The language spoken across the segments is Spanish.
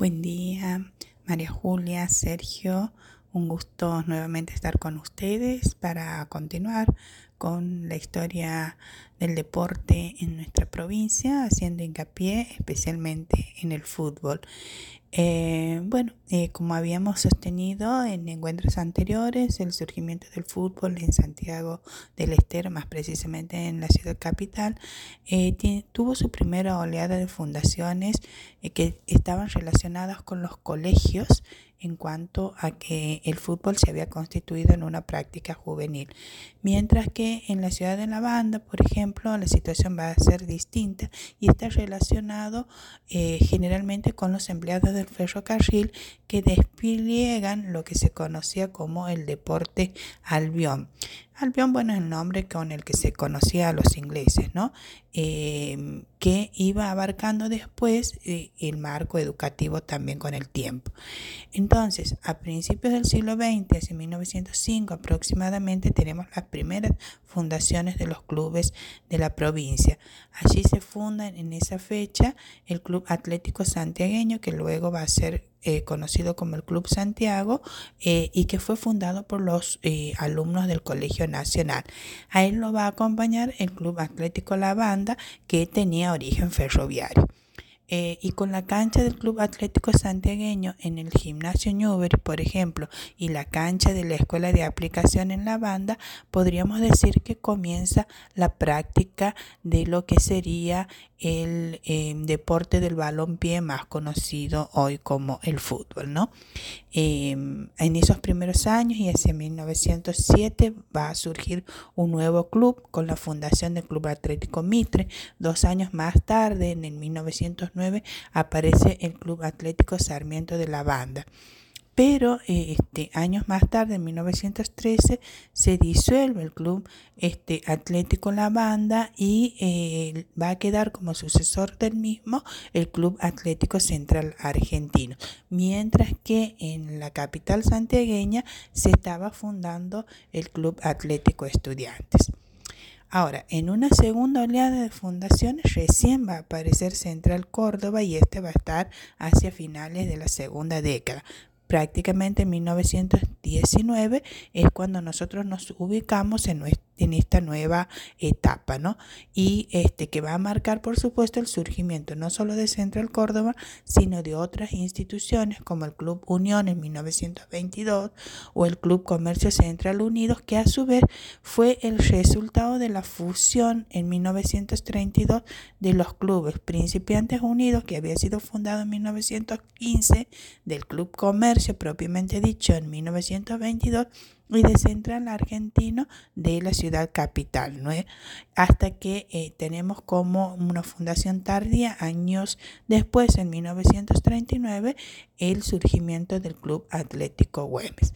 Buen día, María Julia, Sergio. Un gusto nuevamente estar con ustedes para continuar con la historia del deporte en nuestra provincia, haciendo hincapié especialmente en el fútbol. Eh, bueno, eh, como habíamos sostenido en encuentros anteriores, el surgimiento del fútbol en Santiago del Estero, más precisamente en la ciudad capital, eh, tuvo su primera oleada de fundaciones que estaban relacionadas con los colegios en cuanto a que el fútbol se había constituido en una práctica juvenil. Mientras que en la ciudad de La Banda, por ejemplo, la situación va a ser distinta y está relacionado eh, generalmente con los empleados del ferrocarril que despliegan lo que se conocía como el deporte albión. Albión, bueno, es el nombre con el que se conocía a los ingleses, ¿no? Em, que iba abarcando después eh, el marco educativo también con el tiempo. Entonces, a principios del siglo XX, hacia 1905 aproximadamente, tenemos las primeras fundaciones de los clubes de la provincia. Allí se funda en esa fecha el Club Atlético Santiagueño, que luego va a ser eh, conocido como el Club Santiago eh, y que fue fundado por los eh, alumnos del Colegio Nacional. A él lo va a acompañar el Club Atlético La Banda que tenía origen ferroviario. Eh, y con la cancha del Club Atlético Santiagueño en el gimnasio Newbery, por ejemplo, y la cancha de la Escuela de Aplicación en la banda, podríamos decir que comienza la práctica de lo que sería el eh, deporte del balón-pie más conocido hoy como el fútbol, ¿no? Em, en esos primeros años y hacia 1907 va a surgir un nuevo club con la fundación del Club Atlético Mitre. Dos años más tarde, en el 1909, aparece el Club Atlético Sarmiento de la Banda pero este, años más tarde, en 1913, se disuelve el club este, Atlético La Banda y eh, va a quedar como sucesor del mismo el Club Atlético Central Argentino, mientras que en la capital santiagueña se estaba fundando el Club Atlético Estudiantes. Ahora, en una segunda oleada de fundaciones recién va a aparecer Central Córdoba y este va a estar hacia finales de la segunda década. Prácticamente en 1919 es cuando nosotros nos ubicamos en nuestro en esta nueva etapa, ¿no? Y este que va a marcar, por supuesto, el surgimiento no solo de Central Córdoba, sino de otras instituciones como el Club Unión en 1922 o el Club Comercio Central Unidos, que a su vez fue el resultado de la fusión en 1932 de los clubes Principiantes Unidos, que había sido fundado en 1915, del Club Comercio propiamente dicho en 1922, y de Central Argentino de la ciudad capital, ¿no? hasta que eh, tenemos como una fundación tardía, años después, en 1939, el surgimiento del Club Atlético Güemes.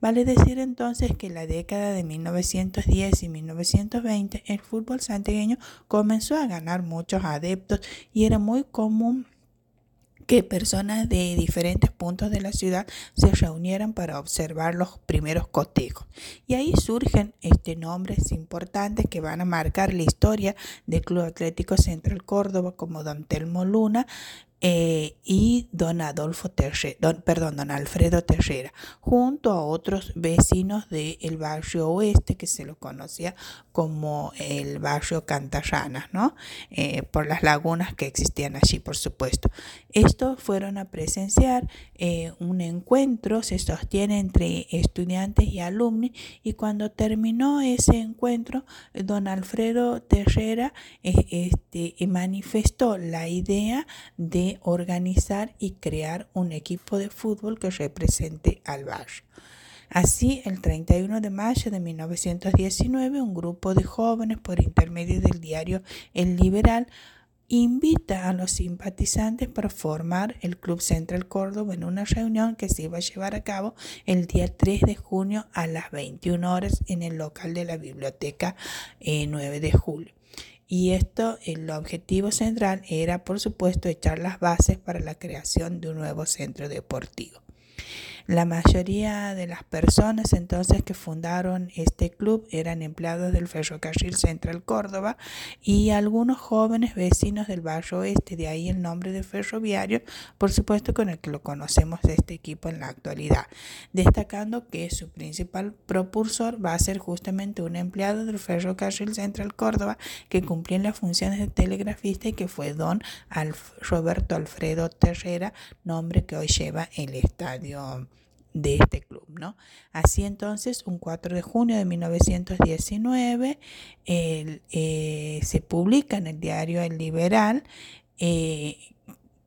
Vale decir entonces que en la década de 1910 y 1920 el fútbol santiagueño comenzó a ganar muchos adeptos y era muy común que personas de diferentes puntos de la ciudad se reunieran para observar los primeros cotejos. Y ahí surgen este, nombres importantes que van a marcar la historia del Club Atlético Central Córdoba como Don Telmo Luna, eh, y don Adolfo don, perdón, don Alfredo Terrera, junto a otros vecinos del barrio oeste que se lo conocía como el barrio Cantarranas, ¿no? Eh, por las lagunas que existían allí, por supuesto. Estos fueron a presenciar eh, un encuentro, se sostiene entre estudiantes y alumnos, y cuando terminó ese encuentro, don Alfredo Terrera este, manifestó la idea de organizar y crear un equipo de fútbol que represente al barrio. Así, el 31 de mayo de 1919, un grupo de jóvenes, por intermedio del diario El Liberal, invita a los simpatizantes para formar el Club Central Córdoba en una reunión que se iba a llevar a cabo el día 3 de junio a las 21 horas en el local de la Biblioteca 9 eh, de julio. Y esto, el objetivo central era, por supuesto, echar las bases para la creación de un nuevo centro deportivo. La mayoría de las personas entonces que fundaron este club eran empleados del ferrocarril Central Córdoba y algunos jóvenes vecinos del barrio oeste, de ahí el nombre de ferroviario, por supuesto con el que lo conocemos este equipo en la actualidad, destacando que su principal propulsor va a ser justamente un empleado del ferrocarril Central Córdoba que cumplía las funciones de telegrafista y que fue don Roberto Alfredo Terrera, nombre que hoy lleva el estadio de este club, ¿no? Así entonces, un 4 de junio de 1919 eh, se publica en el diario El Liberal eh,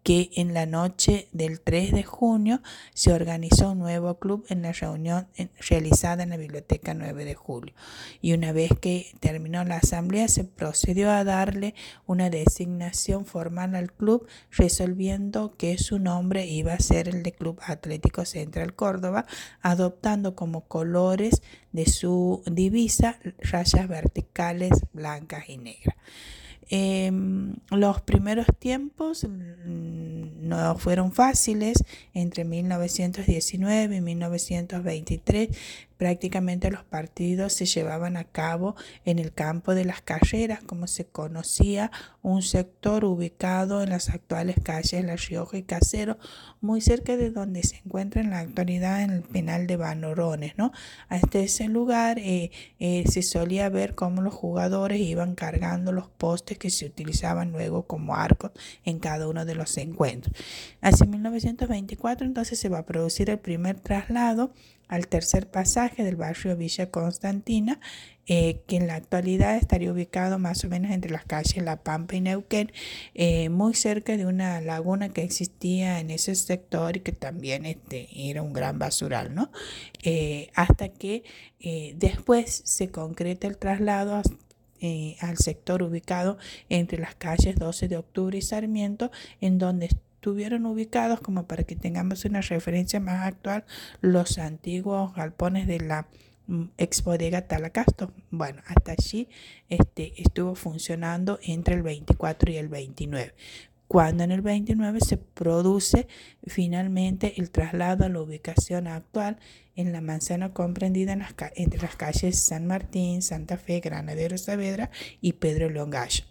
que en la noche del 3 de junio se organizó un nuevo club en la reunión realizada en la Biblioteca 9 de julio. Y una vez que terminó la asamblea se procedió a darle una designación formal al club, resolviendo que su nombre iba a ser el de Club Atlético Central Córdoba, adoptando como colores de su divisa rayas verticales blancas y negras. Em, los primeros tiempos mm, no fueron fáciles entre 1919 y 1923 Prácticamente los partidos se llevaban a cabo en el campo de las carreras, como se conocía, un sector ubicado en las actuales calles La Rioja y Casero, muy cerca de donde se encuentra en la actualidad en el penal de Banorones. ¿no? Hasta ese lugar eh, eh, se solía ver cómo los jugadores iban cargando los postes que se utilizaban luego como arcos en cada uno de los encuentros. Hacia 1924 entonces se va a producir el primer traslado al tercer pasaje del barrio Villa Constantina, eh, que en la actualidad estaría ubicado más o menos entre las calles La Pampa y Neuquén, eh, muy cerca de una laguna que existía en ese sector y que también este, era un gran basural, ¿no? Eh, hasta que después se concreta el traslado al sector ubicado entre las calles 12 de octubre y Sarmiento, en donde estuvieron ubicados, como para que tengamos una referencia más actual, los antiguos galpones de la mm, ex bodega Talacasto. Bueno, hasta allí este, estuvo funcionando entre el 24 y el 29 cuando en el 29 se produce finalmente el traslado a la ubicación actual en la manzana comprendida entre las calles San Martín, Santa Fe, Granadero Saavedra y Pedro Longallo.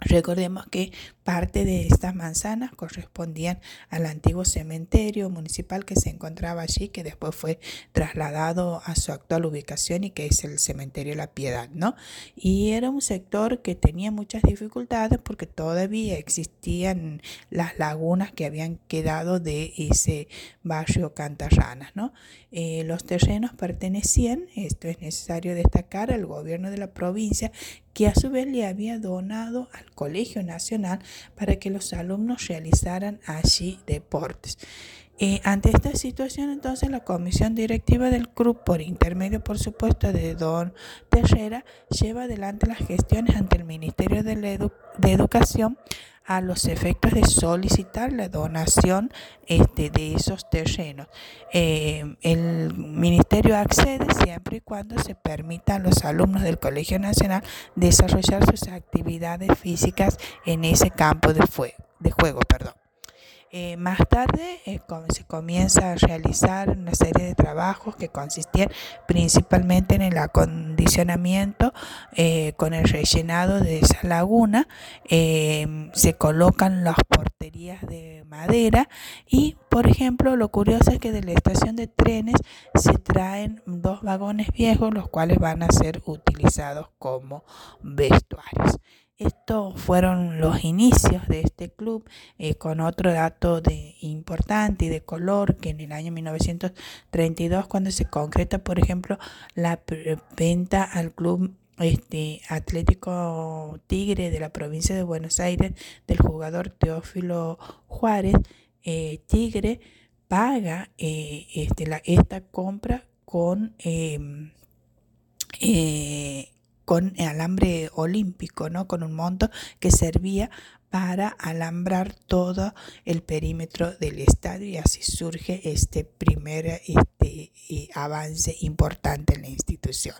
Recordemos que parte de estas manzanas correspondían al antiguo cementerio municipal que se encontraba allí, que después fue trasladado a su actual ubicación y que es el cementerio La Piedad, ¿no? Y era un sector que tenía muchas dificultades porque todavía existían las lagunas que habían quedado de ese barrio Cantarranas, ¿no? Eh, los terrenos pertenecían, esto es necesario destacar, al gobierno de la provincia que a su vez le había donado al Colegio Nacional para que los alumnos realizaran allí deportes. Eh, ante esta situación, entonces, la comisión directiva del club, por intermedio, por supuesto, de don Terrera, lleva adelante las gestiones ante el Ministerio de, de Educación a los efectos de solicitar la donación este, de esos terrenos. Eh, el ministerio accede siempre y cuando se permita a los alumnos del Colegio Nacional desarrollar sus actividades físicas en ese campo de, de juego. Perdón. Eh, más tarde eh, se comienza a realizar una serie de trabajos que consistían principalmente en el acondicionamiento eh, con el rellenado de esa laguna. se colocan las porterías de madera y, por ejemplo, lo curioso es que de la estación de trenes se traen dos vagones viejos, los cuales van a ser utilizados como vestuarios. Estos fueron los inicios de este club, eh, con otro dato de, importante y de color, que en el año 1932, cuando se concreta, por ejemplo, la venta al club este, Atlético Tigre de la provincia de Buenos Aires del jugador Teófilo Juárez, eh, Tigre paga eh, este, esta compra con em, con alambre olímpico, ¿no? con un monto que servía para alambrar todo el perímetro del estadio y así surge este primer este, eh, avance importante en la institución.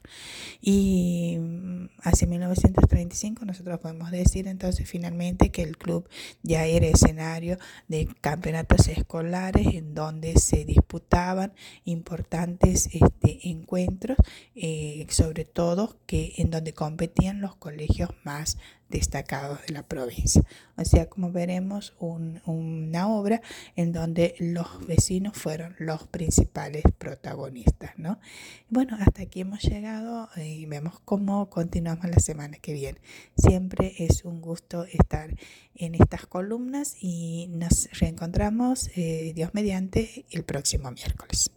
Y mm, hacia 1935 nosotros podemos decir entonces finalmente que el club ya era escenario de campeonatos escolares en donde se disputaban importantes este, encuentros, eh, sobre todo que en donde competían los colegios más destacados de la provincia. O sea, como veremos, una obra en donde los vecinos fueron los principales protagonistas, ¿no? Bueno, hasta aquí hemos llegado y vemos cómo continuamos la semana que viene. Siempre es un gusto estar en estas columnas y nos reencontramos, eh, Dios mediante, el próximo miércoles.